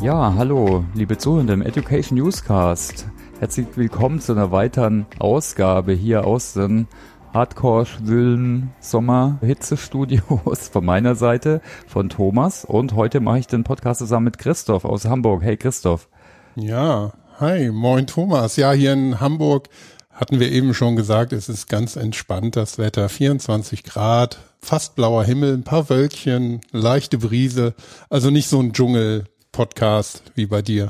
Ja, hallo, liebe Zuhörer im Education Newscast. Herzlich willkommen zu einer weiteren Ausgabe hier aus den Hardcore-schwüllen Sommer-Hitzestudios von meiner Seite, von Thomas. Und heute mache ich den Podcast zusammen mit Christoph aus Hamburg. Hey Christoph. Ja, hi, moin Thomas. Ja, hier in Hamburg hatten wir eben schon gesagt, es ist ganz entspannt das Wetter. 24 Grad, fast blauer Himmel, ein paar Wölkchen, leichte Brise. Also nicht so ein Dschungel-Podcast wie bei dir.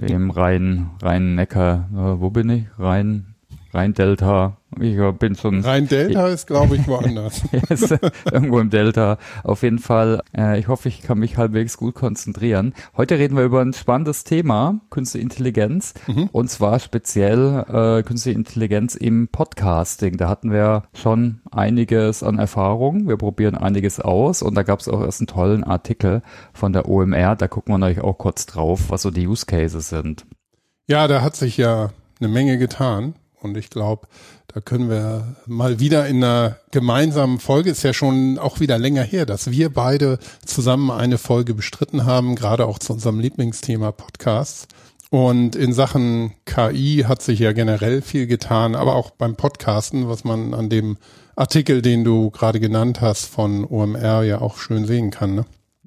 Im Rhein, Rhein-Neckar, wo bin ich? Rhein, Rhein-Delta, ich bin schon. Rhein-Delta ist, glaube ich, woanders. ist irgendwo im Delta. Auf jeden Fall. Äh, ich hoffe, ich kann mich halbwegs gut konzentrieren. Heute reden wir über ein spannendes Thema, Künstliche Intelligenz. Mhm. Und zwar speziell äh, Künstliche Intelligenz im Podcasting. Da hatten wir schon einiges an Erfahrung. Wir probieren einiges aus. Und da gab es auch erst einen tollen Artikel von der OMR. Da gucken wir natürlich auch kurz drauf, was so die Use Cases sind. Ja, da hat sich ja eine Menge getan. Und ich glaube, da können wir mal wieder in einer gemeinsamen Folge, ist ja schon auch wieder länger her, dass wir beide zusammen eine Folge bestritten haben, gerade auch zu unserem Lieblingsthema Podcasts. Und in Sachen KI hat sich ja generell viel getan, aber auch beim Podcasten, was man an dem Artikel, den du gerade genannt hast, von OMR ja auch schön sehen kann. Ne?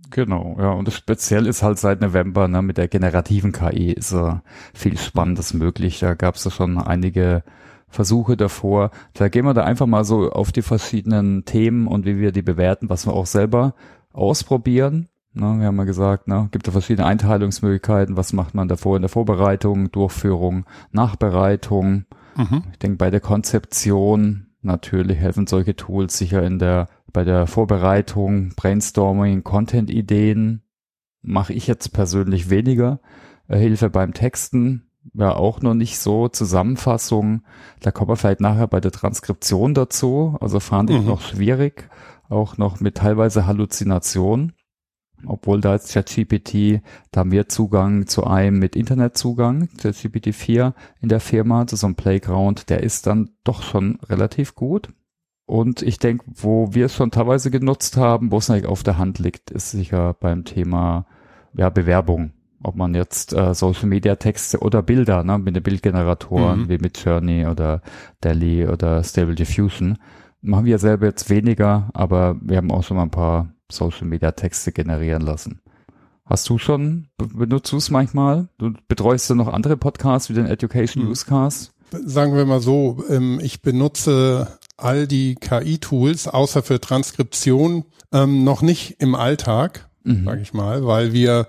Genau, ja, und speziell ist halt seit November, ne, mit der generativen KI ist äh, viel Spannendes möglich. Da gab es ja schon einige Versuche davor. Da gehen wir da einfach mal so auf die verschiedenen Themen und wie wir die bewerten, was wir auch selber ausprobieren. Ne, wir haben ja gesagt, ne, gibt da verschiedene Einteilungsmöglichkeiten. Was macht man davor in der Vorbereitung, Durchführung, Nachbereitung? Mhm. Ich denke, bei der Konzeption natürlich helfen solche Tools sicher in der bei der Vorbereitung, Brainstorming, Content-Ideen mache ich jetzt persönlich weniger. Äh, Hilfe beim Texten, ja auch noch nicht so. Zusammenfassung, da kommen wir vielleicht nachher bei der Transkription dazu. Also fand ich mhm. noch schwierig, auch noch mit teilweise Halluzination. Obwohl da jetzt ChatGPT, da haben wir Zugang zu einem mit Internetzugang, ChatGPT 4 in der Firma, zu so einem Playground, der ist dann doch schon relativ gut. Und ich denke, wo wir es schon teilweise genutzt haben, wo es eigentlich auf der Hand liegt, ist sicher beim Thema ja, Bewerbung. Ob man jetzt äh, Social Media Texte oder Bilder, ne, mit den Bildgeneratoren mhm. wie mit Journey oder Delhi oder Stable Diffusion, machen wir selber jetzt weniger, aber wir haben auch schon mal ein paar Social Media Texte generieren lassen. Hast du schon, benutzt du es manchmal? Du betreust du noch andere Podcasts wie den Education mhm. Newscast? Sagen wir mal so, ähm, ich benutze all die KI-Tools, außer für Transkription, ähm, noch nicht im Alltag, mhm. sage ich mal, weil wir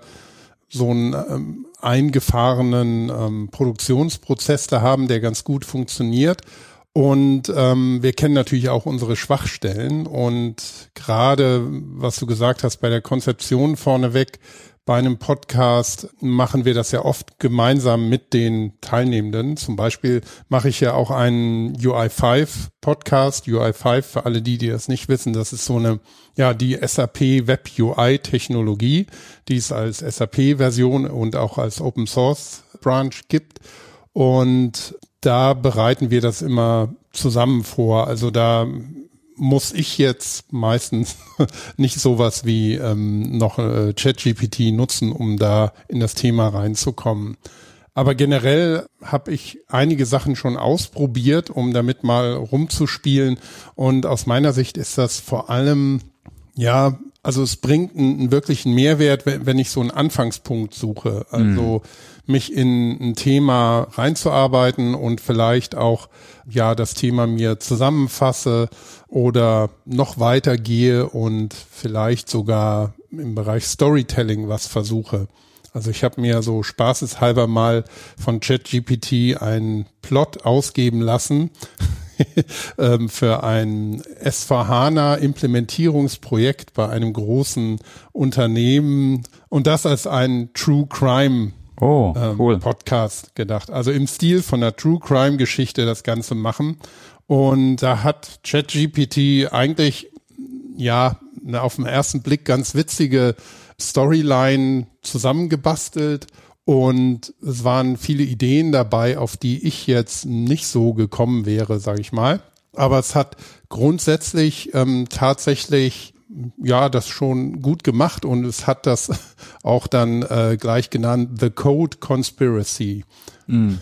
so einen ähm, eingefahrenen Produktionsprozess da haben, der ganz gut funktioniert. Und ähm, wir kennen natürlich auch unsere Schwachstellen. Und gerade, was du gesagt hast, bei der Konzeption vorneweg, bei einem Podcast machen wir das ja oft gemeinsam mit den Teilnehmenden. Zum Beispiel mache ich ja auch einen UI5 Podcast. UI5 für alle die, die das nicht wissen, das ist so eine, ja, die SAP Web UI Technologie, die es als SAP Version und auch als Open Source Branch gibt. Und da bereiten wir das immer zusammen vor. Also da muss ich jetzt meistens nicht sowas wie ähm, noch äh, ChatGPT nutzen, um da in das Thema reinzukommen. Aber generell habe ich einige Sachen schon ausprobiert, um damit mal rumzuspielen. Und aus meiner Sicht ist das vor allem, ja, also es bringt einen, einen wirklichen Mehrwert, wenn, wenn ich so einen Anfangspunkt suche. Also mhm. Mich in ein Thema reinzuarbeiten und vielleicht auch, ja, das Thema mir zusammenfasse oder noch weiter gehe und vielleicht sogar im Bereich Storytelling was versuche. Also ich habe mir so spaßeshalber mal von ChatGPT einen Plot ausgeben lassen ähm, für ein S4HANA Implementierungsprojekt bei einem großen Unternehmen und das als ein True Crime oh, ähm, cool. Podcast gedacht. Also im Stil von einer True Crime Geschichte das Ganze machen. Und da hat ChatGPT eigentlich, ja, auf den ersten Blick ganz witzige Storyline zusammengebastelt. Und es waren viele Ideen dabei, auf die ich jetzt nicht so gekommen wäre, sage ich mal. Aber es hat grundsätzlich ähm, tatsächlich ja das schon gut gemacht und es hat das auch dann äh, gleich genannt The Code Conspiracy. Mm.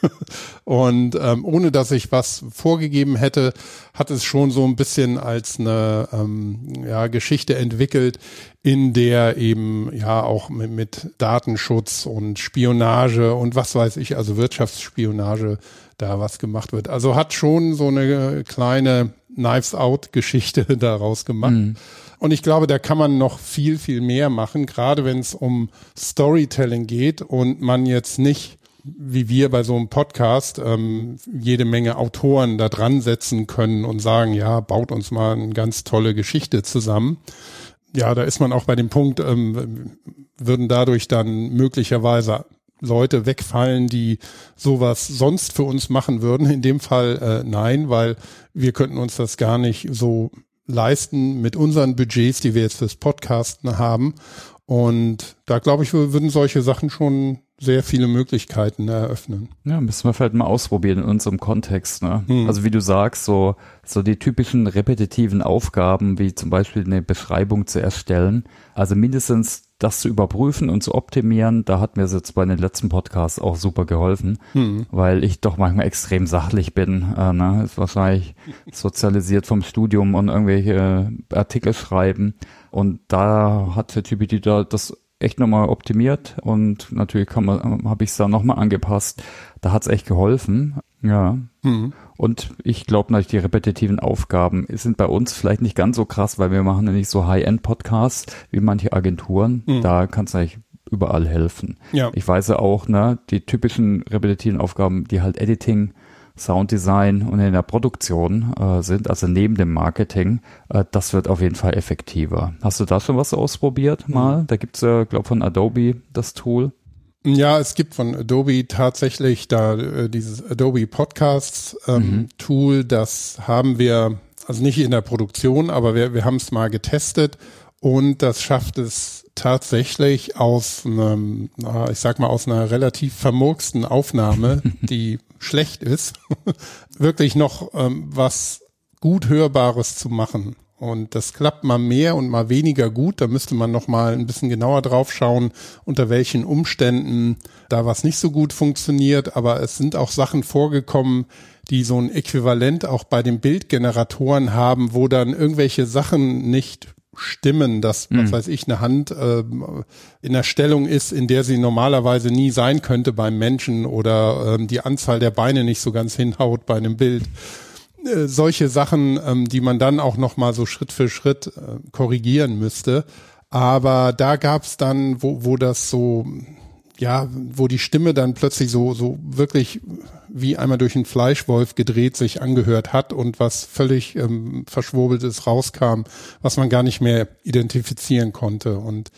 Und ähm, ohne dass ich was vorgegeben hätte, hat es schon so ein bisschen als eine ähm, ja, Geschichte entwickelt, in der eben ja auch mit, mit Datenschutz und Spionage und was weiß ich, also Wirtschaftsspionage da was gemacht wird. Also hat schon so eine kleine Knives Out Geschichte daraus gemacht. Mhm. Und ich glaube, da kann man noch viel, viel mehr machen, gerade wenn es um Storytelling geht und man jetzt nicht wie wir bei so einem Podcast ähm, jede Menge Autoren da dran setzen können und sagen, ja, baut uns mal eine ganz tolle Geschichte zusammen. Ja, da ist man auch bei dem Punkt, ähm, würden dadurch dann möglicherweise Leute wegfallen, die sowas sonst für uns machen würden. In dem Fall äh, nein, weil wir könnten uns das gar nicht so leisten mit unseren Budgets, die wir jetzt fürs Podcasten haben. Und da glaube ich, würden solche Sachen schon sehr viele Möglichkeiten eröffnen. Ja, müssen wir vielleicht mal ausprobieren in unserem Kontext. Ne? Hm. Also wie du sagst, so, so die typischen repetitiven Aufgaben, wie zum Beispiel eine Beschreibung zu erstellen, also mindestens das zu überprüfen und zu optimieren, da hat mir das jetzt bei den letzten Podcasts auch super geholfen, hm. weil ich doch manchmal extrem sachlich bin. Äh, ne? Ist wahrscheinlich sozialisiert vom Studium und irgendwelche Artikel schreiben. Und da hat der GPT da das echt nochmal optimiert und natürlich habe ich es da nochmal angepasst. Da hat es echt geholfen. Ja. Mhm. Und ich glaube natürlich, die repetitiven Aufgaben sind bei uns vielleicht nicht ganz so krass, weil wir machen ja nicht so High-End-Podcasts wie manche Agenturen. Mhm. Da kann es eigentlich überall helfen. Ja. Ich weiß ja auch, ne, die typischen repetitiven Aufgaben, die halt Editing, Sounddesign und in der Produktion äh, sind, also neben dem Marketing, äh, das wird auf jeden Fall effektiver. Hast du da schon was ausprobiert mal? Mhm. Da gibt's ja, glaube von Adobe das Tool. Ja, es gibt von Adobe tatsächlich da äh, dieses Adobe Podcasts ähm, mhm. Tool, das haben wir, also nicht in der Produktion, aber wir, wir haben es mal getestet und das schafft es tatsächlich aus einem, ich sag mal, aus einer relativ vermurksten Aufnahme, die schlecht ist, wirklich noch ähm, was gut Hörbares zu machen. Und das klappt mal mehr und mal weniger gut. Da müsste man noch mal ein bisschen genauer drauf schauen, unter welchen Umständen da was nicht so gut funktioniert. Aber es sind auch Sachen vorgekommen, die so ein Äquivalent auch bei den Bildgeneratoren haben, wo dann irgendwelche Sachen nicht stimmen, dass, mhm. was weiß ich, eine Hand äh, in der Stellung ist, in der sie normalerweise nie sein könnte beim Menschen oder ähm, die Anzahl der Beine nicht so ganz hinhaut bei einem Bild. Äh, solche Sachen, ähm, die man dann auch nochmal so Schritt für Schritt äh, korrigieren müsste. Aber da gab's dann, wo, wo das so, ja, wo die Stimme dann plötzlich so, so wirklich wie einmal durch einen Fleischwolf gedreht sich angehört hat und was völlig ähm, verschwurbeltes rauskam, was man gar nicht mehr identifizieren konnte. Und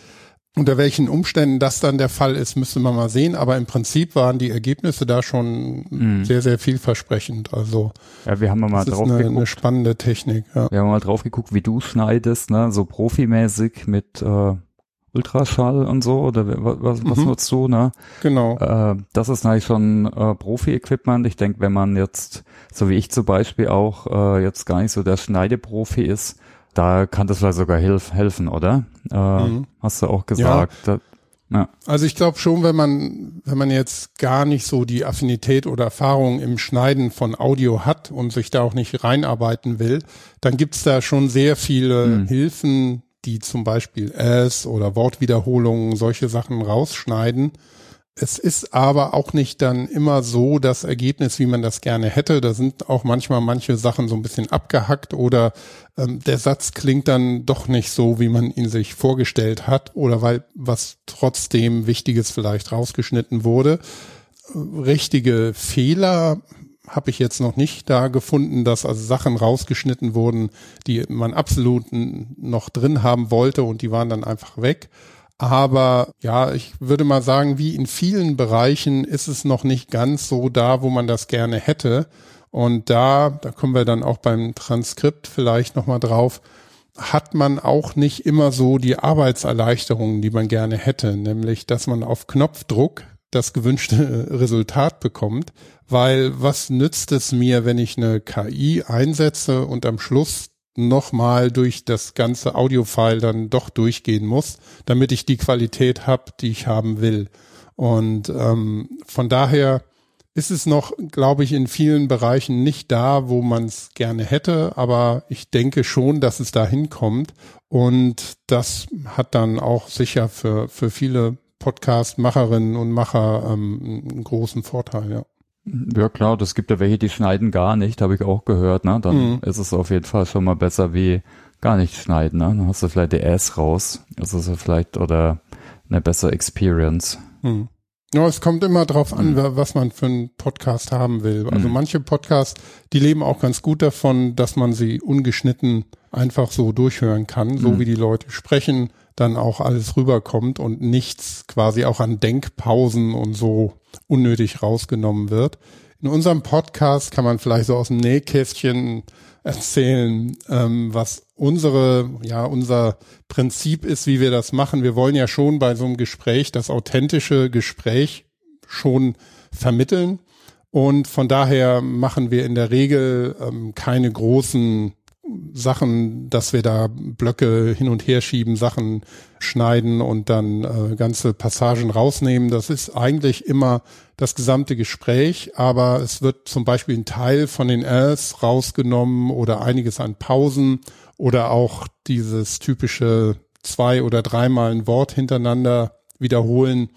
unter welchen Umständen das dann der Fall ist, müsste man mal sehen. Aber im Prinzip waren die Ergebnisse da schon mhm. sehr, sehr vielversprechend. Also ja, wir haben mal drauf eine, geguckt. eine spannende Technik. Ja. Wir haben mal drauf geguckt, wie du schneidest, ne, so profimäßig mit äh, Ultraschall und so oder was, was mhm. nutzt du, ne? Genau. Äh, das ist eigentlich schon äh, Profi-Equipment. Ich denke, wenn man jetzt, so wie ich zum Beispiel auch, äh, jetzt gar nicht so der Schneideprofi ist, da kann das vielleicht sogar hilf helfen, oder? Äh, mhm. Hast du auch gesagt. Ja. Da, ja. Also ich glaube schon, wenn man, wenn man jetzt gar nicht so die Affinität oder Erfahrung im Schneiden von Audio hat und sich da auch nicht reinarbeiten will, dann gibt's da schon sehr viele mhm. Hilfen, die zum Beispiel S oder Wortwiederholungen, solche Sachen rausschneiden. Es ist aber auch nicht dann immer so das Ergebnis, wie man das gerne hätte. Da sind auch manchmal manche Sachen so ein bisschen abgehackt oder ähm, der Satz klingt dann doch nicht so, wie man ihn sich vorgestellt hat oder weil was trotzdem Wichtiges vielleicht rausgeschnitten wurde. Richtige Fehler habe ich jetzt noch nicht da gefunden, dass also Sachen rausgeschnitten wurden, die man absolut noch drin haben wollte und die waren dann einfach weg. Aber ja, ich würde mal sagen, wie in vielen Bereichen ist es noch nicht ganz so da, wo man das gerne hätte. Und da, da kommen wir dann auch beim Transkript vielleicht nochmal drauf, hat man auch nicht immer so die Arbeitserleichterungen, die man gerne hätte, nämlich dass man auf Knopfdruck das gewünschte Resultat bekommt, weil was nützt es mir, wenn ich eine KI einsetze und am Schluss nochmal durch das ganze Audiofile dann doch durchgehen muss, damit ich die Qualität habe, die ich haben will. Und ähm, von daher ist es noch, glaube ich, in vielen Bereichen nicht da, wo man es gerne hätte, aber ich denke schon, dass es da hinkommt. Und das hat dann auch sicher für, für viele Podcast-Macherinnen und Macher ähm, einen großen Vorteil, ja. Ja klar, das gibt ja welche, die schneiden gar nicht, habe ich auch gehört, ne? Dann mhm. ist es auf jeden Fall schon mal besser wie gar nicht schneiden, ne? Dann hast du vielleicht die Ass raus. Das ist ja vielleicht oder eine bessere Experience. Mhm. Ja, es kommt immer drauf an, mhm. was man für einen Podcast haben will. Also mhm. manche Podcasts, die leben auch ganz gut davon, dass man sie ungeschnitten einfach so durchhören kann, so mhm. wie die Leute sprechen, dann auch alles rüberkommt und nichts quasi auch an Denkpausen und so unnötig rausgenommen wird. In unserem Podcast kann man vielleicht so aus dem Nähkästchen erzählen, ähm, was unsere, ja, unser Prinzip ist, wie wir das machen. Wir wollen ja schon bei so einem Gespräch das authentische Gespräch schon vermitteln. Und von daher machen wir in der Regel ähm, keine großen Sachen, dass wir da Blöcke hin und her schieben, Sachen schneiden und dann äh, ganze Passagen rausnehmen. Das ist eigentlich immer das gesamte Gespräch, aber es wird zum Beispiel ein Teil von den Rs rausgenommen oder einiges an Pausen oder auch dieses typische zwei oder dreimal ein Wort hintereinander wiederholen.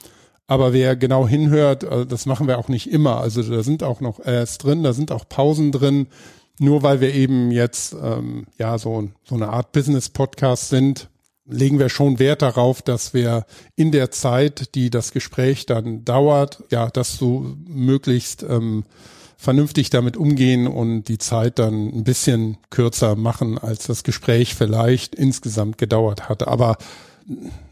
Aber wer genau hinhört, äh, das machen wir auch nicht immer. Also da sind auch noch Rs drin, da sind auch Pausen drin nur weil wir eben jetzt ähm, ja so, so eine Art Business-Podcast sind, legen wir schon Wert darauf, dass wir in der Zeit, die das Gespräch dann dauert, ja, dass so möglichst ähm, vernünftig damit umgehen und die Zeit dann ein bisschen kürzer machen, als das Gespräch vielleicht insgesamt gedauert hat. Aber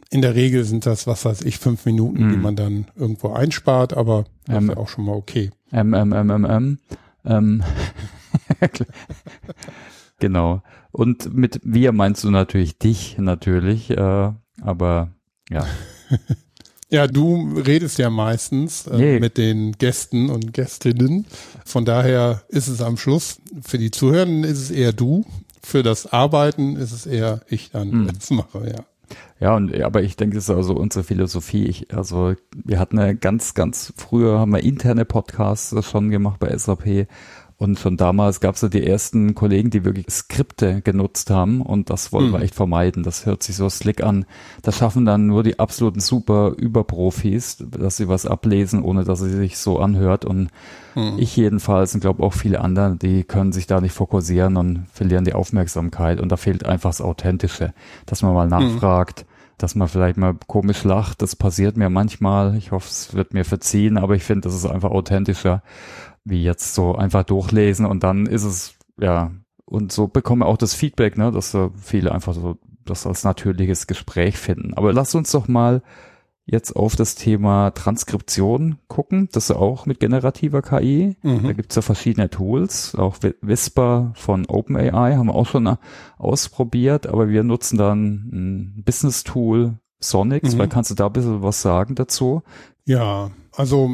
in der Regel sind das, was weiß ich, fünf Minuten, mm. die man dann irgendwo einspart, aber ähm, auch schon mal okay. Ähm, ähm, ähm, ähm, ähm. genau. Und mit wir meinst du natürlich dich, natürlich, äh, aber ja. Ja, du redest ja meistens äh, nee. mit den Gästen und Gästinnen. Von daher ist es am Schluss, für die Zuhörenden ist es eher du, für das Arbeiten ist es eher ich dann, hm. das mache, ja. Ja, und aber ich denke, das ist also unsere Philosophie. Ich, also wir hatten eine ganz, ganz früher haben wir interne Podcasts schon gemacht bei SAP und schon damals gab es ja die ersten Kollegen, die wirklich Skripte genutzt haben und das wollen mhm. wir echt vermeiden. Das hört sich so slick an. Das schaffen dann nur die absoluten super Überprofis, dass sie was ablesen, ohne dass sie sich so anhört. Und mhm. ich jedenfalls und glaube auch viele andere, die können sich da nicht fokussieren und verlieren die Aufmerksamkeit. Und da fehlt einfach das Authentische, dass man mal mhm. nachfragt. Mhm dass man vielleicht mal komisch lacht, das passiert mir manchmal. Ich hoffe, es wird mir verziehen, aber ich finde, das ist einfach authentischer wie jetzt so einfach durchlesen und dann ist es, ja, und so bekommen wir auch das Feedback, ne, dass viele einfach so das als natürliches Gespräch finden. Aber lass uns doch mal jetzt auf das Thema Transkription gucken. Das ist auch mit generativer KI. Mhm. Da gibt's ja verschiedene Tools. Auch Whisper von OpenAI haben wir auch schon ausprobiert, aber wir nutzen dann ein Business-Tool, Sonics, mhm. weil kannst du da ein bisschen was sagen dazu? Ja, also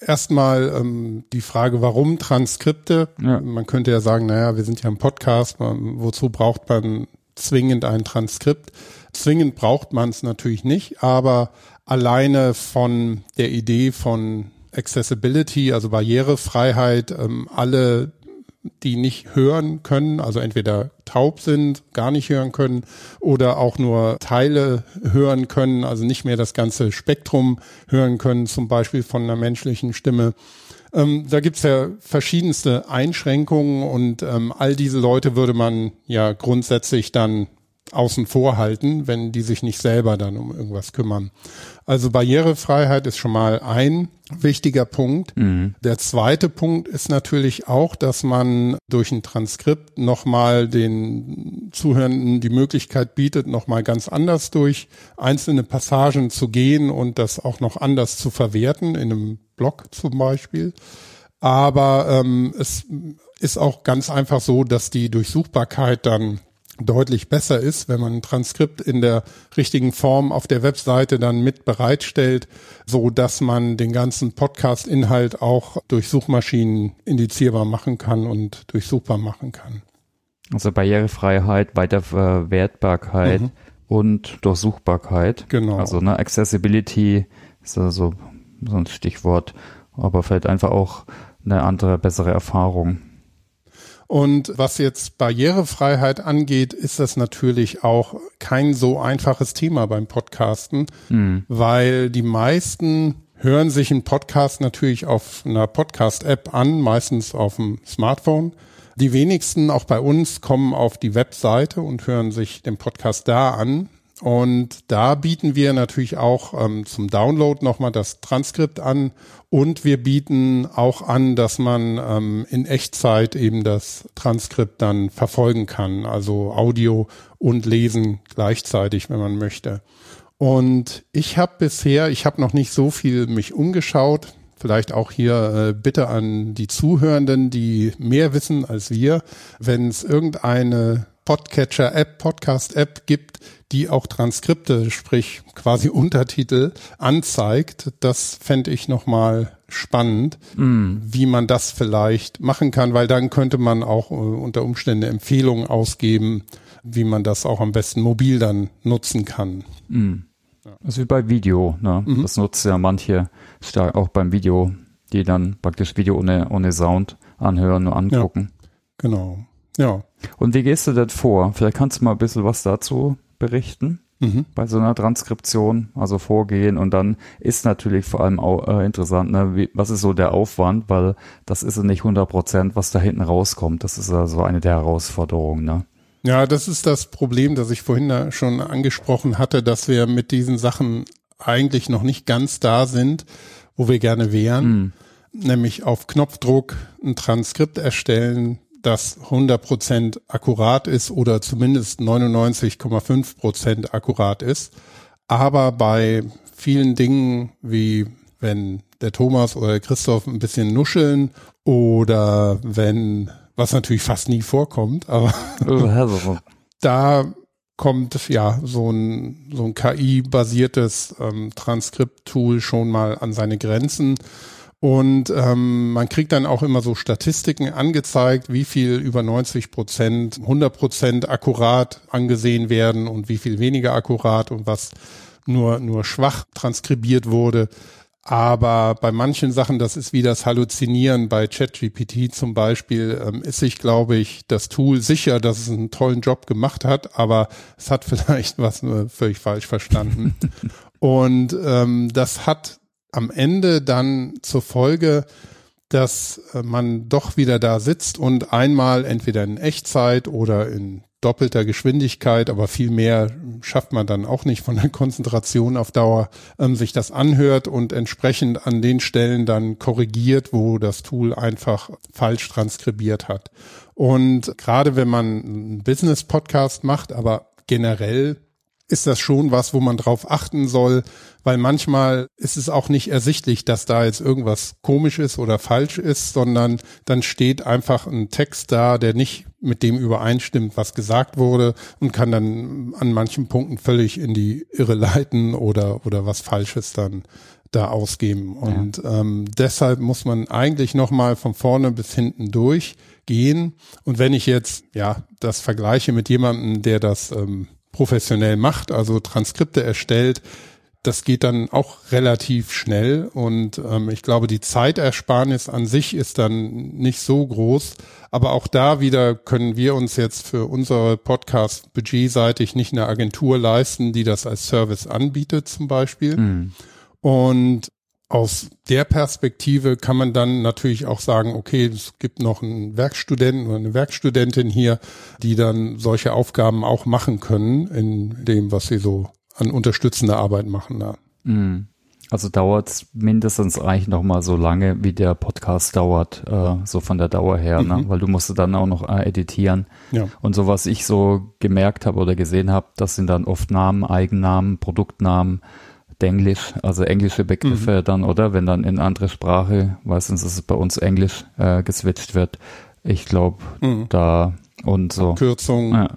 erstmal ähm, die Frage, warum Transkripte? Ja. Man könnte ja sagen, naja, wir sind ja ein Podcast, man, wozu braucht man zwingend ein Transkript? Zwingend braucht man es natürlich nicht, aber alleine von der Idee von Accessibility, also Barrierefreiheit, ähm, alle die nicht hören können, also entweder taub sind, gar nicht hören können oder auch nur Teile hören können, also nicht mehr das ganze Spektrum hören können, zum Beispiel von einer menschlichen Stimme. Ähm, da gibt's ja verschiedenste Einschränkungen und ähm, all diese Leute würde man ja grundsätzlich dann außen vor halten, wenn die sich nicht selber dann um irgendwas kümmern. Also Barrierefreiheit ist schon mal ein wichtiger Punkt. Mhm. Der zweite Punkt ist natürlich auch, dass man durch ein Transkript nochmal den Zuhörenden die Möglichkeit bietet, nochmal ganz anders durch einzelne Passagen zu gehen und das auch noch anders zu verwerten, in einem Blog zum Beispiel. Aber ähm, es ist auch ganz einfach so, dass die Durchsuchbarkeit dann deutlich besser ist, wenn man ein Transkript in der richtigen Form auf der Webseite dann mit bereitstellt, so dass man den ganzen Podcast-Inhalt auch durch Suchmaschinen indizierbar machen kann und durchsuchbar machen kann. Also Barrierefreiheit, Weiterverwertbarkeit mhm. und Durchsuchbarkeit. Genau. Also ne, Accessibility ist also so ein Stichwort, aber vielleicht einfach auch eine andere, bessere Erfahrung. Und was jetzt Barrierefreiheit angeht, ist das natürlich auch kein so einfaches Thema beim Podcasten, mhm. weil die meisten hören sich einen Podcast natürlich auf einer Podcast-App an, meistens auf dem Smartphone. Die wenigsten, auch bei uns, kommen auf die Webseite und hören sich den Podcast da an. Und da bieten wir natürlich auch ähm, zum Download nochmal das Transkript an. Und wir bieten auch an, dass man ähm, in Echtzeit eben das Transkript dann verfolgen kann, also Audio und Lesen gleichzeitig, wenn man möchte. Und ich habe bisher, ich habe noch nicht so viel mich umgeschaut, vielleicht auch hier äh, bitte an die Zuhörenden, die mehr wissen als wir, wenn es irgendeine Podcatcher-App, Podcast-App gibt, die auch Transkripte, sprich quasi Untertitel anzeigt. Das fände ich nochmal spannend, mm. wie man das vielleicht machen kann, weil dann könnte man auch äh, unter Umständen Empfehlungen ausgeben, wie man das auch am besten mobil dann nutzen kann. Mm. Ist wie bei Video, ne? Mhm. Das nutzen ja manche stark auch beim Video, die dann praktisch Video ohne, ohne Sound anhören und angucken. Ja, genau. Ja. Und wie gehst du das vor? Vielleicht kannst du mal ein bisschen was dazu berichten mhm. bei so einer Transkription, also vorgehen und dann ist natürlich vor allem auch äh, interessant, ne, wie, was ist so der Aufwand, weil das ist ja nicht 100 Prozent, was da hinten rauskommt. Das ist also eine der Herausforderungen. Ne? Ja, das ist das Problem, das ich vorhin da schon angesprochen hatte, dass wir mit diesen Sachen eigentlich noch nicht ganz da sind, wo wir gerne wären. Mhm. Nämlich auf Knopfdruck ein Transkript erstellen, das 100% akkurat ist oder zumindest 99,5% akkurat ist. Aber bei vielen Dingen, wie wenn der Thomas oder der Christoph ein bisschen nuscheln oder wenn, was natürlich fast nie vorkommt, aber da kommt ja so ein, so ein KI-basiertes ähm, Transkript-Tool schon mal an seine Grenzen. Und ähm, man kriegt dann auch immer so Statistiken angezeigt, wie viel über 90 Prozent, 100 Prozent akkurat angesehen werden und wie viel weniger akkurat und was nur, nur schwach transkribiert wurde. Aber bei manchen Sachen, das ist wie das Halluzinieren bei ChatGPT zum Beispiel, ähm, ist sich, glaube ich, das Tool sicher, dass es einen tollen Job gemacht hat, aber es hat vielleicht was nur völlig falsch verstanden. Und ähm, das hat am Ende dann zur Folge, dass äh, man doch wieder da sitzt und einmal entweder in Echtzeit oder in doppelter Geschwindigkeit, aber viel mehr schafft man dann auch nicht von der Konzentration auf Dauer, ähm, sich das anhört und entsprechend an den Stellen dann korrigiert, wo das Tool einfach falsch transkribiert hat. Und gerade wenn man einen Business-Podcast macht, aber generell ist das schon was, wo man drauf achten soll, weil manchmal ist es auch nicht ersichtlich, dass da jetzt irgendwas komisch ist oder falsch ist, sondern dann steht einfach ein Text da, der nicht mit dem übereinstimmt, was gesagt wurde und kann dann an manchen Punkten völlig in die Irre leiten oder, oder was Falsches dann da ausgeben. Und ja. ähm, deshalb muss man eigentlich nochmal von vorne bis hinten durchgehen. Und wenn ich jetzt ja das vergleiche mit jemandem, der das ähm, professionell macht, also Transkripte erstellt, das geht dann auch relativ schnell und ähm, ich glaube, die Zeitersparnis an sich ist dann nicht so groß. Aber auch da wieder können wir uns jetzt für unsere Podcast budgetseitig nicht eine Agentur leisten, die das als Service anbietet zum Beispiel. Mhm. Und aus der Perspektive kann man dann natürlich auch sagen, okay, es gibt noch einen Werkstudenten oder eine Werkstudentin hier, die dann solche Aufgaben auch machen können in dem, was sie so an unterstützender Arbeit machen. Ja. Mhm. Also dauert es mindestens eigentlich noch mal so lange, wie der Podcast dauert, äh, so von der Dauer her, ne? mhm. ne? weil du musst dann auch noch äh, editieren. Ja. Und so was ich so gemerkt habe oder gesehen habe, das sind dann oft Namen, Eigennamen, Produktnamen, Denglisch, also englische Begriffe mhm. dann, oder? Wenn dann in andere Sprache, meistens ist es bei uns Englisch äh, geswitcht wird. Ich glaube, mhm. da und so. Abkürzungen ja.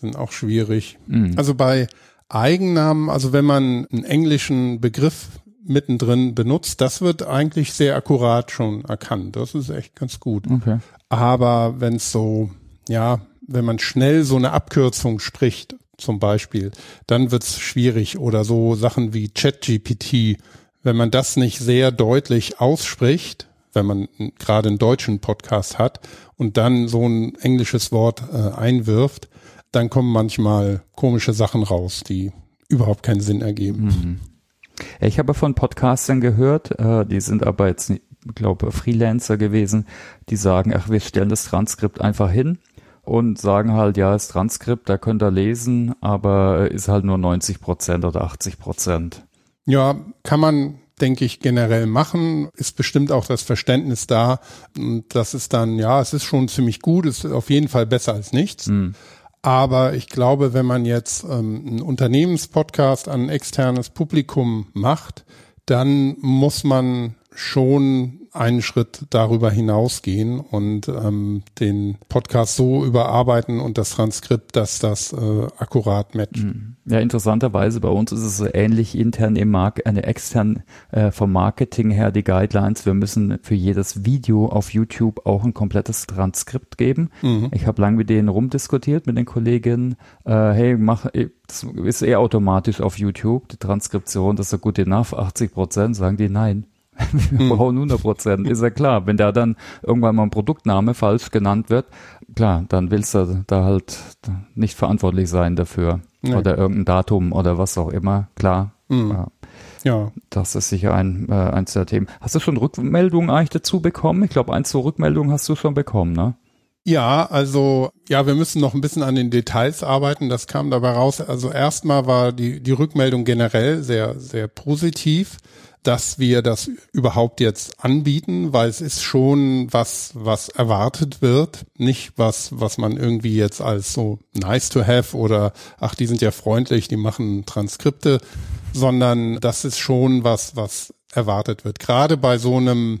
sind auch schwierig. Mhm. Also bei Eigennamen, also wenn man einen englischen Begriff mittendrin benutzt, das wird eigentlich sehr akkurat schon erkannt. Das ist echt ganz gut. Okay. Aber wenn es so, ja, wenn man schnell so eine Abkürzung spricht, zum Beispiel, dann wird's schwierig oder so Sachen wie ChatGPT, wenn man das nicht sehr deutlich ausspricht, wenn man gerade einen deutschen Podcast hat und dann so ein englisches Wort äh, einwirft, dann kommen manchmal komische Sachen raus, die überhaupt keinen Sinn ergeben. Mhm. Ich habe von Podcastern gehört, äh, die sind aber jetzt, glaube Freelancer gewesen, die sagen, ach, wir stellen das Transkript einfach hin und sagen halt, ja, das Transkript, da könnt ihr lesen, aber ist halt nur 90 Prozent oder 80 Prozent. Ja, kann man, denke ich, generell machen. Ist bestimmt auch das Verständnis da. Und das ist dann, ja, es ist schon ziemlich gut, ist auf jeden Fall besser als nichts. Mhm. Aber ich glaube, wenn man jetzt ähm, einen Unternehmenspodcast an ein externes Publikum macht, dann muss man schon einen Schritt darüber hinausgehen und ähm, den Podcast so überarbeiten und das Transkript, dass das äh, akkurat matcht. Mhm. Ja, interessanterweise bei uns ist es so ähnlich intern im Markt, eine extern äh, vom Marketing her die Guidelines. Wir müssen für jedes Video auf YouTube auch ein komplettes Transkript geben. Mhm. Ich habe lange mit denen rumdiskutiert mit den Kolleginnen. Äh, hey, mach, äh, das ist eher automatisch auf YouTube, die Transkription, das ist ja gut enough, 80 Prozent, sagen die nein wir brauchen 100 Prozent, ist ja klar. Wenn da dann irgendwann mal ein Produktname falsch genannt wird, klar, dann willst du da halt nicht verantwortlich sein dafür. Nee. Oder irgendein Datum oder was auch immer, klar. Mhm. Ja. ja. Das ist sicher ein, äh, eins der Themen. Hast du schon Rückmeldungen eigentlich dazu bekommen? Ich glaube, eins zur Rückmeldung hast du schon bekommen, ne? Ja, also ja, wir müssen noch ein bisschen an den Details arbeiten. Das kam dabei raus. Also erstmal war die die Rückmeldung generell sehr sehr positiv dass wir das überhaupt jetzt anbieten, weil es ist schon was, was erwartet wird, nicht was, was man irgendwie jetzt als so nice to have oder ach, die sind ja freundlich, die machen Transkripte, sondern das ist schon was, was erwartet wird. Gerade bei so einem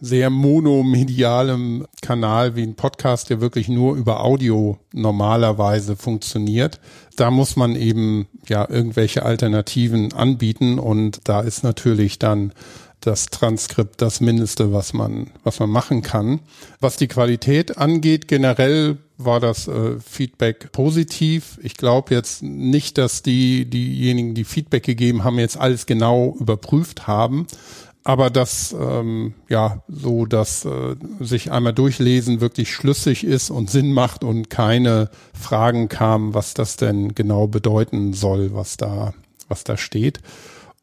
sehr monomedialem Kanal wie ein Podcast, der wirklich nur über Audio normalerweise funktioniert. Da muss man eben ja irgendwelche Alternativen anbieten und da ist natürlich dann das Transkript das Mindeste, was man, was man machen kann. Was die Qualität angeht, generell war das äh, Feedback positiv. Ich glaube jetzt nicht, dass die, diejenigen, die Feedback gegeben haben, jetzt alles genau überprüft haben aber dass ähm, ja so, dass äh, sich einmal durchlesen wirklich schlüssig ist und Sinn macht und keine Fragen kamen, was das denn genau bedeuten soll, was da was da steht.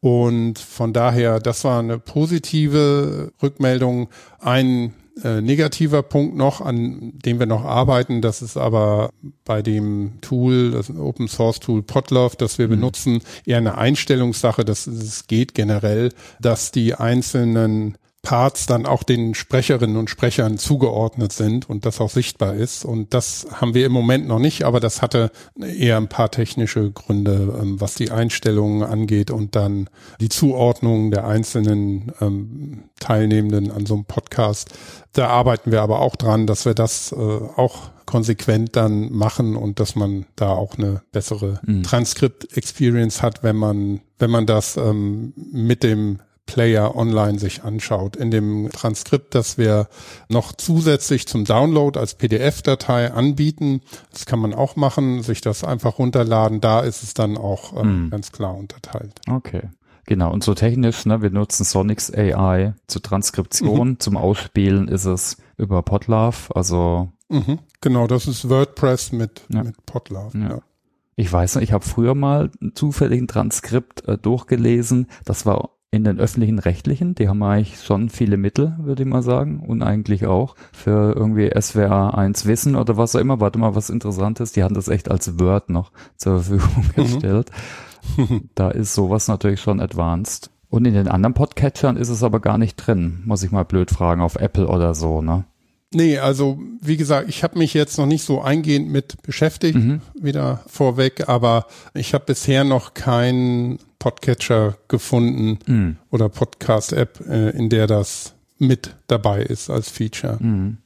Und von daher, das war eine positive Rückmeldung. Ein äh, negativer Punkt noch, an dem wir noch arbeiten, das ist aber bei dem Tool, das Open Source Tool Podlove, das wir mhm. benutzen, eher eine Einstellungssache, dass es geht generell, dass die einzelnen Parts dann auch den Sprecherinnen und Sprechern zugeordnet sind und das auch sichtbar ist. Und das haben wir im Moment noch nicht, aber das hatte eher ein paar technische Gründe, ähm, was die Einstellungen angeht und dann die Zuordnung der einzelnen ähm, Teilnehmenden an so einem Podcast. Da arbeiten wir aber auch dran, dass wir das äh, auch konsequent dann machen und dass man da auch eine bessere mhm. Transkript-Experience hat, wenn man, wenn man das ähm, mit dem Player online sich anschaut. In dem Transkript, das wir noch zusätzlich zum Download als PDF-Datei anbieten, das kann man auch machen, sich das einfach runterladen. Da ist es dann auch ähm, mm. ganz klar unterteilt. Okay. Genau, und so technisch, ne, wir nutzen Sonics AI zur Transkription, mhm. zum Ausspielen ist es über Podlove, also mhm. Genau, das ist WordPress mit, ja. mit Podlove. Ja. ja. Ich weiß nicht, ich habe früher mal zufällig ein Transkript äh, durchgelesen, das war in den öffentlichen Rechtlichen, die haben eigentlich schon viele Mittel, würde ich mal sagen, und eigentlich auch für irgendwie SWR 1 Wissen oder was auch immer. Warte mal, was Interessantes, die haben das echt als Word noch zur Verfügung mhm. gestellt. da ist sowas natürlich schon advanced. Und in den anderen Podcatchern ist es aber gar nicht drin, muss ich mal blöd fragen, auf Apple oder so, ne? Nee, also wie gesagt, ich habe mich jetzt noch nicht so eingehend mit beschäftigt, mhm. wieder vorweg, aber ich habe bisher noch keinen Podcatcher gefunden mhm. oder Podcast-App, äh, in der das mit dabei ist als Feature. Mhm.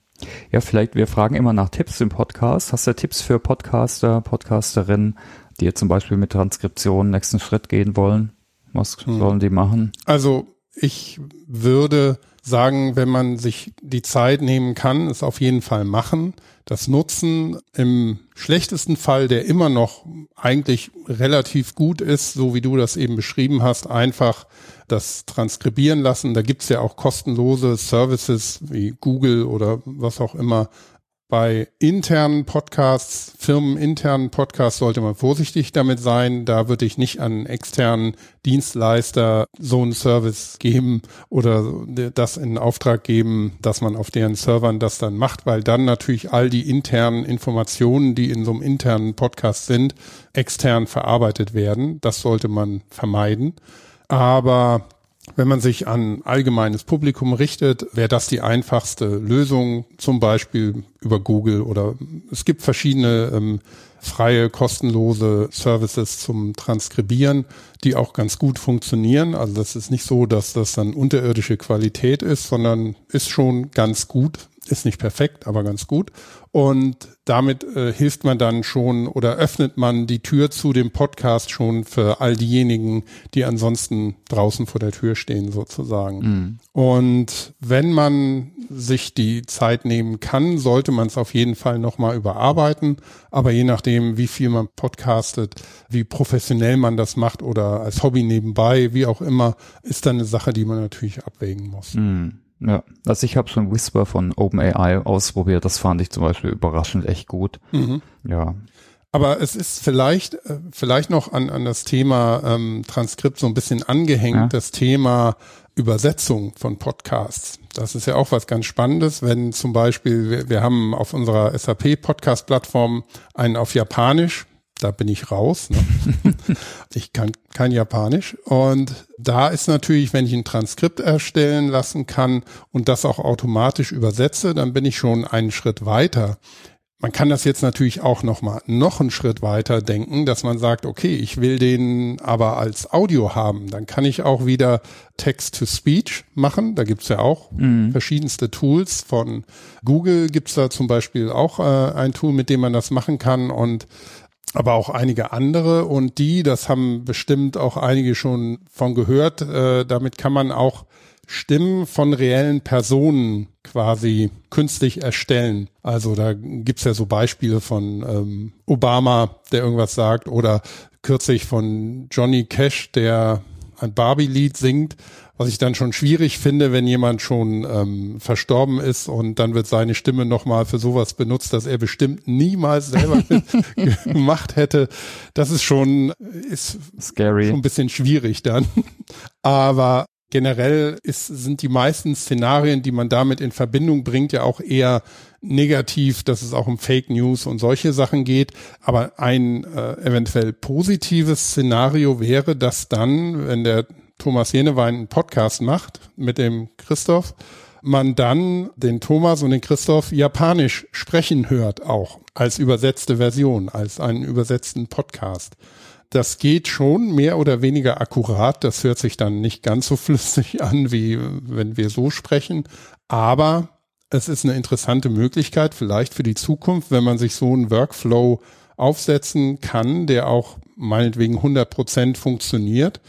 Ja, vielleicht, wir fragen immer nach Tipps im Podcast. Hast du Tipps für Podcaster, Podcasterinnen, die jetzt zum Beispiel mit Transkription nächsten Schritt gehen wollen? Was mhm. sollen die machen? Also ich würde sagen, wenn man sich die Zeit nehmen kann, es auf jeden Fall machen. Das Nutzen im schlechtesten Fall, der immer noch eigentlich relativ gut ist, so wie du das eben beschrieben hast, einfach das transkribieren lassen. Da gibt's ja auch kostenlose Services wie Google oder was auch immer, bei internen Podcasts, firmeninternen Podcasts sollte man vorsichtig damit sein. Da würde ich nicht an externen Dienstleister so einen Service geben oder das in Auftrag geben, dass man auf deren Servern das dann macht, weil dann natürlich all die internen Informationen, die in so einem internen Podcast sind, extern verarbeitet werden. Das sollte man vermeiden. Aber wenn man sich an allgemeines Publikum richtet, wäre das die einfachste Lösung, zum Beispiel über Google oder es gibt verschiedene ähm, freie, kostenlose Services zum Transkribieren, die auch ganz gut funktionieren. Also das ist nicht so, dass das dann unterirdische Qualität ist, sondern ist schon ganz gut, ist nicht perfekt, aber ganz gut. Und damit äh, hilft man dann schon oder öffnet man die Tür zu dem Podcast schon für all diejenigen, die ansonsten draußen vor der Tür stehen sozusagen. Mhm. Und wenn man sich die Zeit nehmen kann, sollte man es auf jeden Fall nochmal überarbeiten. Aber je nachdem, wie viel man podcastet, wie professionell man das macht oder als Hobby nebenbei, wie auch immer, ist dann eine Sache, die man natürlich abwägen muss. Mhm. Ja, also ich habe schon Whisper von OpenAI ausprobiert. Das fand ich zum Beispiel überraschend echt gut. Mhm. Ja. Aber es ist vielleicht, äh, vielleicht noch an, an das Thema ähm, Transkript so ein bisschen angehängt, ja. das Thema Übersetzung von Podcasts. Das ist ja auch was ganz Spannendes, wenn zum Beispiel, wir, wir haben auf unserer SAP-Podcast-Plattform einen auf Japanisch da bin ich raus. Ne? ich kann kein Japanisch. Und da ist natürlich, wenn ich ein Transkript erstellen lassen kann und das auch automatisch übersetze, dann bin ich schon einen Schritt weiter. Man kann das jetzt natürlich auch noch mal noch einen Schritt weiter denken, dass man sagt, okay, ich will den aber als Audio haben. Dann kann ich auch wieder Text-to-Speech machen. Da gibt's ja auch mhm. verschiedenste Tools. Von Google gibt's da zum Beispiel auch äh, ein Tool, mit dem man das machen kann. Und aber auch einige andere und die, das haben bestimmt auch einige schon von gehört, äh, damit kann man auch Stimmen von reellen Personen quasi künstlich erstellen. Also da gibt's ja so Beispiele von ähm, Obama, der irgendwas sagt, oder kürzlich von Johnny Cash, der ein Barbie-Lied singt was ich dann schon schwierig finde, wenn jemand schon ähm, verstorben ist und dann wird seine Stimme nochmal für sowas benutzt, dass er bestimmt niemals selber gemacht hätte. Das ist schon, ist Scary. schon ein bisschen schwierig dann. Aber generell ist, sind die meisten Szenarien, die man damit in Verbindung bringt, ja auch eher negativ, dass es auch um Fake News und solche Sachen geht. Aber ein äh, eventuell positives Szenario wäre, dass dann, wenn der Thomas Jenewein einen Podcast macht mit dem Christoph, man dann den Thomas und den Christoph japanisch sprechen hört, auch als übersetzte Version, als einen übersetzten Podcast. Das geht schon mehr oder weniger akkurat. Das hört sich dann nicht ganz so flüssig an, wie wenn wir so sprechen. Aber es ist eine interessante Möglichkeit, vielleicht für die Zukunft, wenn man sich so einen Workflow aufsetzen kann, der auch meinetwegen 100 Prozent funktioniert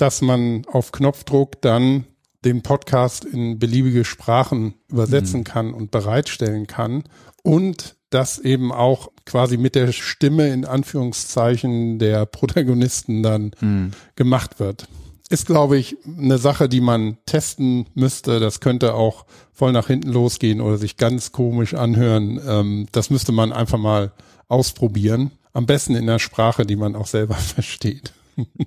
dass man auf Knopfdruck dann den Podcast in beliebige Sprachen übersetzen mhm. kann und bereitstellen kann und das eben auch quasi mit der Stimme in Anführungszeichen der Protagonisten dann mhm. gemacht wird. Ist, glaube ich, eine Sache, die man testen müsste. Das könnte auch voll nach hinten losgehen oder sich ganz komisch anhören. Ähm, das müsste man einfach mal ausprobieren. Am besten in der Sprache, die man auch selber versteht.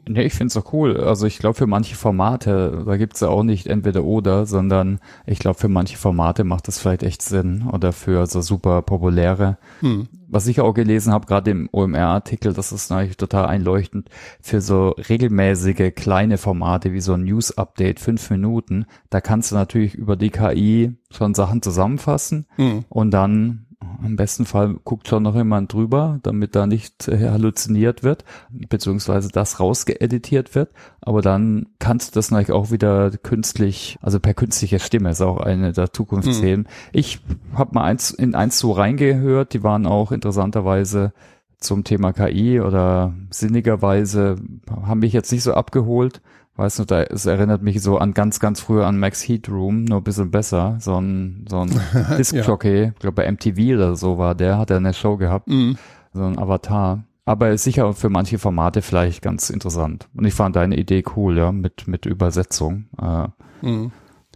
Nee, ich find's auch cool. Also ich glaube, für manche Formate, da gibt's ja auch nicht entweder oder, sondern ich glaube, für manche Formate macht das vielleicht echt Sinn oder für so super populäre. Hm. Was ich auch gelesen habe, gerade im OMR-Artikel, das ist natürlich total einleuchtend, für so regelmäßige kleine Formate wie so ein News-Update, fünf Minuten, da kannst du natürlich über die KI schon Sachen zusammenfassen hm. und dann im besten Fall guckt schon noch jemand drüber, damit da nicht halluziniert wird, beziehungsweise das rausgeeditiert wird. Aber dann kannst du das natürlich auch wieder künstlich, also per künstlicher Stimme ist auch eine der Zukunftsthemen. Mhm. Ich habe mal eins in eins so reingehört, die waren auch interessanterweise zum Thema KI oder sinnigerweise haben mich jetzt nicht so abgeholt, Weißt du, da, es erinnert mich so an ganz, ganz früher an Max Heatroom, nur ein bisschen besser. So ein, so ein Disc-Jockey, ja. ich glaube bei MTV oder so war der, hat er eine Show gehabt. Mhm. So ein Avatar. Aber ist sicher für manche Formate vielleicht ganz interessant. Und ich fand deine Idee cool, ja, mit, mit Übersetzung. Äh, mhm.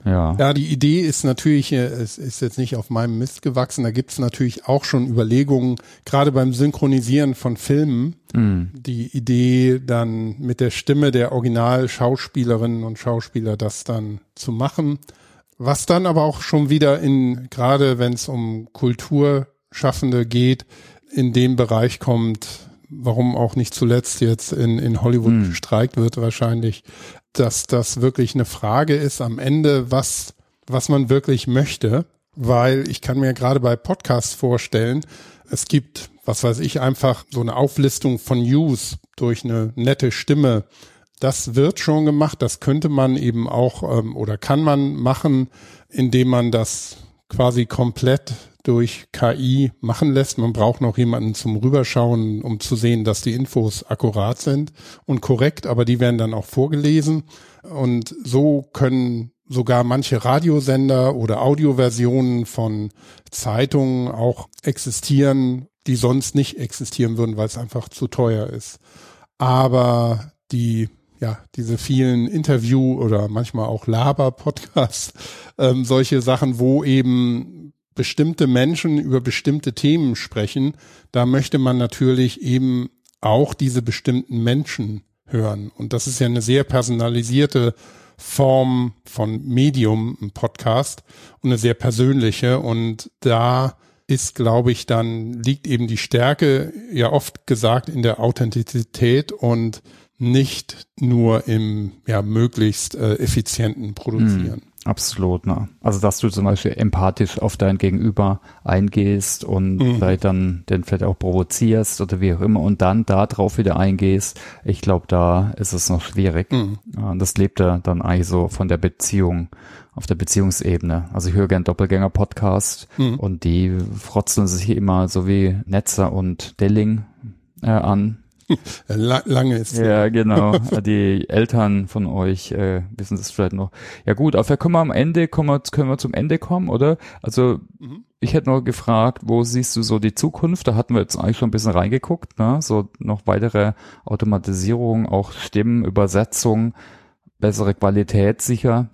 Ja. ja, die Idee ist natürlich, äh, es ist jetzt nicht auf meinem Mist gewachsen, da gibt's natürlich auch schon Überlegungen, gerade beim Synchronisieren von Filmen, mm. die Idee dann mit der Stimme der Original-Schauspielerinnen und Schauspieler das dann zu machen. Was dann aber auch schon wieder in, gerade wenn es um Kulturschaffende geht, in den Bereich kommt, warum auch nicht zuletzt jetzt in, in Hollywood mm. gestreikt wird wahrscheinlich, dass das wirklich eine Frage ist am Ende, was, was man wirklich möchte, weil ich kann mir gerade bei Podcasts vorstellen, es gibt, was weiß ich, einfach so eine Auflistung von News durch eine nette Stimme. Das wird schon gemacht, das könnte man eben auch ähm, oder kann man machen, indem man das quasi komplett durch KI machen lässt. Man braucht noch jemanden zum Rüberschauen, um zu sehen, dass die Infos akkurat sind und korrekt, aber die werden dann auch vorgelesen. Und so können sogar manche Radiosender oder Audioversionen von Zeitungen auch existieren, die sonst nicht existieren würden, weil es einfach zu teuer ist. Aber die ja, diese vielen Interview- oder manchmal auch Laber-Podcasts, ähm, solche Sachen, wo eben bestimmte Menschen über bestimmte Themen sprechen, da möchte man natürlich eben auch diese bestimmten Menschen hören. Und das ist ja eine sehr personalisierte Form von Medium, ein Podcast und eine sehr persönliche. Und da ist, glaube ich, dann liegt eben die Stärke ja oft gesagt in der Authentizität und nicht nur im ja möglichst äh, effizienten Produzieren. Mm. Absolut, ne? Also dass du zum Beispiel empathisch auf dein Gegenüber eingehst und mhm. vielleicht dann den vielleicht auch provozierst oder wie auch immer und dann da drauf wieder eingehst. Ich glaube, da ist es noch schwierig. Mhm. Und das lebt ja dann eigentlich so von der Beziehung, auf der Beziehungsebene. Also ich höre gern Doppelgänger-Podcast mhm. und die frotzeln sich immer so wie Netzer und Delling äh, an Lange ist Ja, genau. Die Eltern von euch äh, wissen das vielleicht noch. Ja gut, aber können wir am Ende, können wir, können wir zum Ende kommen, oder? Also mhm. ich hätte noch gefragt, wo siehst du so die Zukunft? Da hatten wir jetzt eigentlich schon ein bisschen reingeguckt, ne? So noch weitere Automatisierung, auch Stimmen, Übersetzung, bessere Qualität sicher.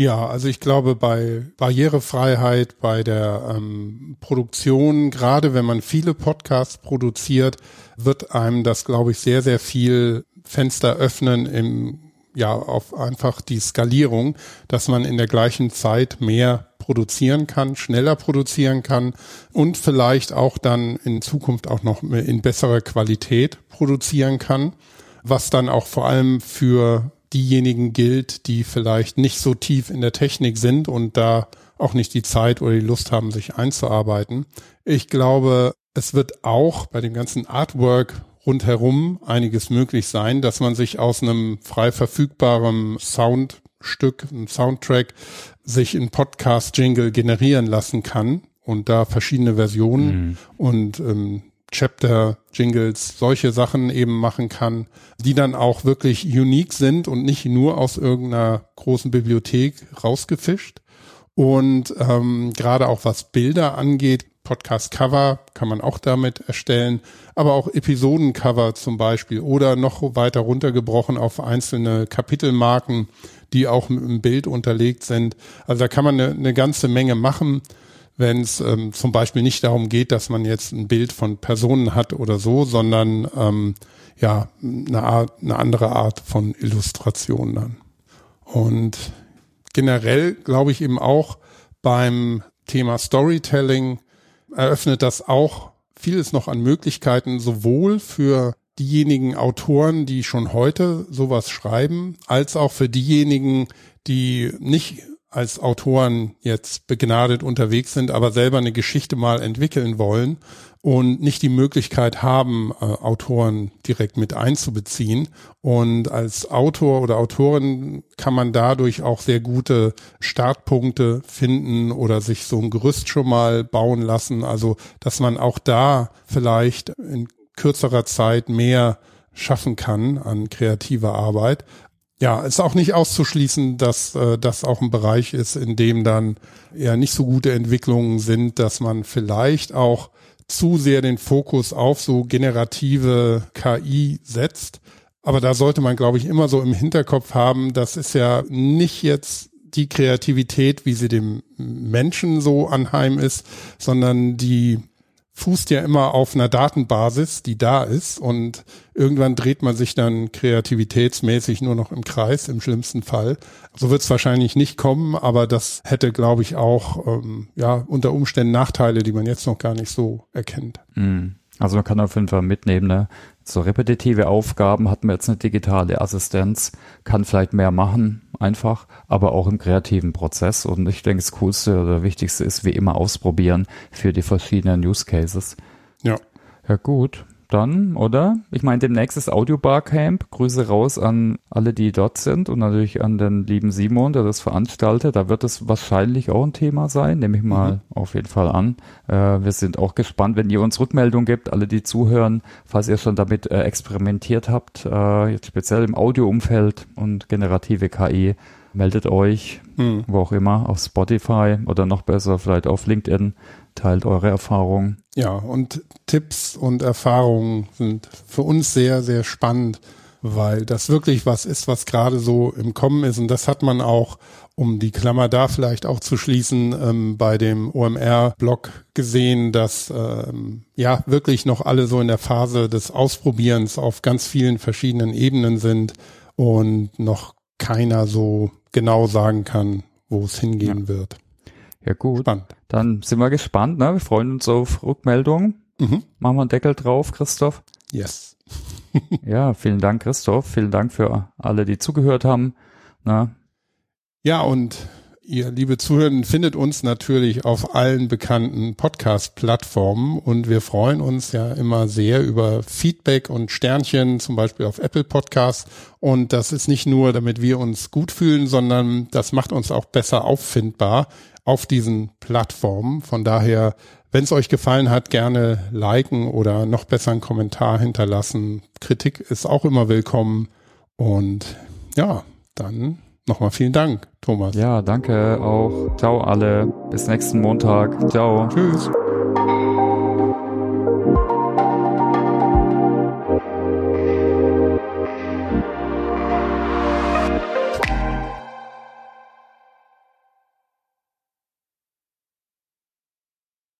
Ja, also ich glaube bei Barrierefreiheit, bei der ähm, Produktion, gerade wenn man viele Podcasts produziert, wird einem das, glaube ich, sehr, sehr viel Fenster öffnen im ja, auf einfach die Skalierung, dass man in der gleichen Zeit mehr produzieren kann, schneller produzieren kann und vielleicht auch dann in Zukunft auch noch in besserer Qualität produzieren kann, was dann auch vor allem für diejenigen gilt, die vielleicht nicht so tief in der Technik sind und da auch nicht die Zeit oder die Lust haben, sich einzuarbeiten. Ich glaube, es wird auch bei dem ganzen Artwork rundherum einiges möglich sein, dass man sich aus einem frei verfügbaren Soundstück, einem Soundtrack, sich in Podcast-Jingle generieren lassen kann und da verschiedene Versionen mhm. und ähm, Chapter, Jingles, solche Sachen eben machen kann, die dann auch wirklich unique sind und nicht nur aus irgendeiner großen Bibliothek rausgefischt. Und ähm, gerade auch was Bilder angeht, Podcast-Cover kann man auch damit erstellen, aber auch Episodencover zum Beispiel oder noch weiter runtergebrochen auf einzelne Kapitelmarken, die auch mit einem Bild unterlegt sind. Also da kann man eine, eine ganze Menge machen wenn es ähm, zum Beispiel nicht darum geht, dass man jetzt ein Bild von Personen hat oder so, sondern ähm, ja eine Art, eine andere Art von Illustration dann. Und generell glaube ich eben auch beim Thema Storytelling eröffnet das auch vieles noch an Möglichkeiten, sowohl für diejenigen Autoren, die schon heute sowas schreiben, als auch für diejenigen, die nicht als Autoren jetzt begnadet unterwegs sind, aber selber eine Geschichte mal entwickeln wollen und nicht die Möglichkeit haben, äh, Autoren direkt mit einzubeziehen. Und als Autor oder Autorin kann man dadurch auch sehr gute Startpunkte finden oder sich so ein Gerüst schon mal bauen lassen. Also, dass man auch da vielleicht in kürzerer Zeit mehr schaffen kann an kreativer Arbeit. Ja, ist auch nicht auszuschließen, dass äh, das auch ein Bereich ist, in dem dann eher nicht so gute Entwicklungen sind, dass man vielleicht auch zu sehr den Fokus auf so generative KI setzt. Aber da sollte man, glaube ich, immer so im Hinterkopf haben, das ist ja nicht jetzt die Kreativität, wie sie dem Menschen so anheim ist, sondern die fußt ja immer auf einer Datenbasis, die da ist und irgendwann dreht man sich dann kreativitätsmäßig nur noch im Kreis, im schlimmsten Fall. So wird es wahrscheinlich nicht kommen, aber das hätte, glaube ich, auch ähm, ja unter Umständen Nachteile, die man jetzt noch gar nicht so erkennt. Mhm. Also man kann auf jeden Fall mitnehmen, ne? So repetitive Aufgaben hat man jetzt eine digitale Assistenz, kann vielleicht mehr machen, einfach, aber auch im kreativen Prozess. Und ich denke, das Coolste oder Wichtigste ist wie immer ausprobieren für die verschiedenen Use Cases. Ja. Ja, gut dann, oder? Ich meine, demnächst ist Audio Barcamp. Grüße raus an alle, die dort sind und natürlich an den lieben Simon, der das veranstaltet. Da wird es wahrscheinlich auch ein Thema sein, nehme ich mal mhm. auf jeden Fall an. Äh, wir sind auch gespannt, wenn ihr uns Rückmeldung gibt, alle, die zuhören, falls ihr schon damit äh, experimentiert habt, äh, jetzt speziell im Audioumfeld und generative KI, meldet euch, mhm. wo auch immer, auf Spotify oder noch besser vielleicht auf LinkedIn teilt eure Erfahrungen. Ja, und Tipps und Erfahrungen sind für uns sehr, sehr spannend, weil das wirklich was ist, was gerade so im Kommen ist. Und das hat man auch, um die Klammer da vielleicht auch zu schließen, ähm, bei dem OMR-Blog gesehen, dass ähm, ja wirklich noch alle so in der Phase des Ausprobierens auf ganz vielen verschiedenen Ebenen sind und noch keiner so genau sagen kann, wo es hingehen ja. wird. Ja gut. Spannend. Dann sind wir gespannt, ne? Wir freuen uns auf Rückmeldungen. Mhm. Machen wir einen Deckel drauf, Christoph. Yes. ja, vielen Dank, Christoph. Vielen Dank für alle, die zugehört haben. Na? Ja, und ihr, liebe Zuhörer, findet uns natürlich auf allen bekannten Podcast-Plattformen und wir freuen uns ja immer sehr über Feedback und Sternchen, zum Beispiel auf Apple Podcasts. Und das ist nicht nur, damit wir uns gut fühlen, sondern das macht uns auch besser auffindbar auf diesen Plattformen. Von daher, wenn es euch gefallen hat, gerne liken oder noch besser einen Kommentar hinterlassen. Kritik ist auch immer willkommen. Und ja, dann nochmal vielen Dank, Thomas. Ja, danke auch. Ciao alle. Bis nächsten Montag. Ciao. Tschüss.